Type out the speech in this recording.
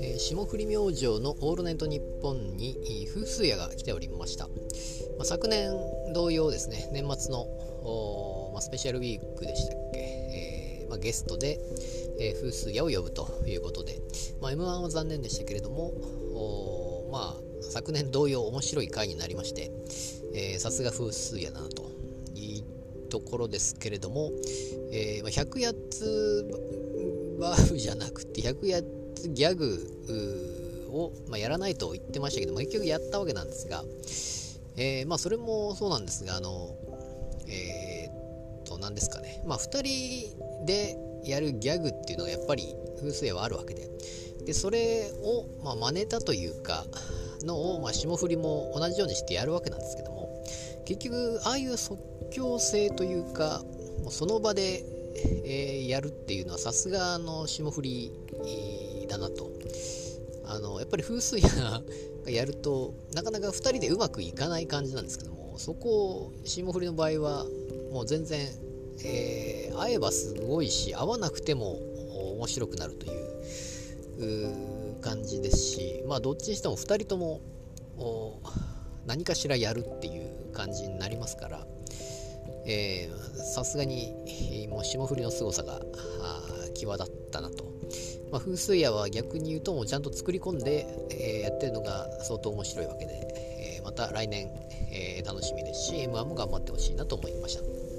え霜降り明星の「オールナイトニッポン」に風水屋が来ておりました、まあ、昨年同様ですね年末の、まあ、スペシャルウィークでしたっけ、えーまあ、ゲストで、えー、風水屋を呼ぶということで、まあ、m 1は残念でしたけれどもまあ昨年同様面白い回になりましてさすが風水屋だなと。ところですけれども、えー、100やつバーフじゃなくて100やつギャグを、まあ、やらないと言ってましたけども結局やったわけなんですが、えー、まあそれもそうなんですがあのえー、っと何ですかね。まあ2人でやるギャグっていうのがやっぱり風水屋はあるわけで。でそれを、まあ、真似たというかのを、まあ、霜降りも同じようにしてやるわけなんですけども結局ああいう即興性というかもうその場で、えー、やるっていうのはさすがの霜降りだなと。あのやっぱり風水屋がやるとなかなか2人でうまくいかない感じなんですけどもそこを霜降りの場合はもう全然、えー、会えばすごいし会わなくても面白くなるという感じですしまあどっちにしても2人とも何かしらやるっていう感じになりますからさすがにもう霜降りの凄さが際立ったなと、まあ、風水屋は逆に言うともうちゃんと作り込んで、えー、やってるのが相当面白いわけで、えー、また来年、えー、楽しみですし M1 も頑張ってほしいなと思いました。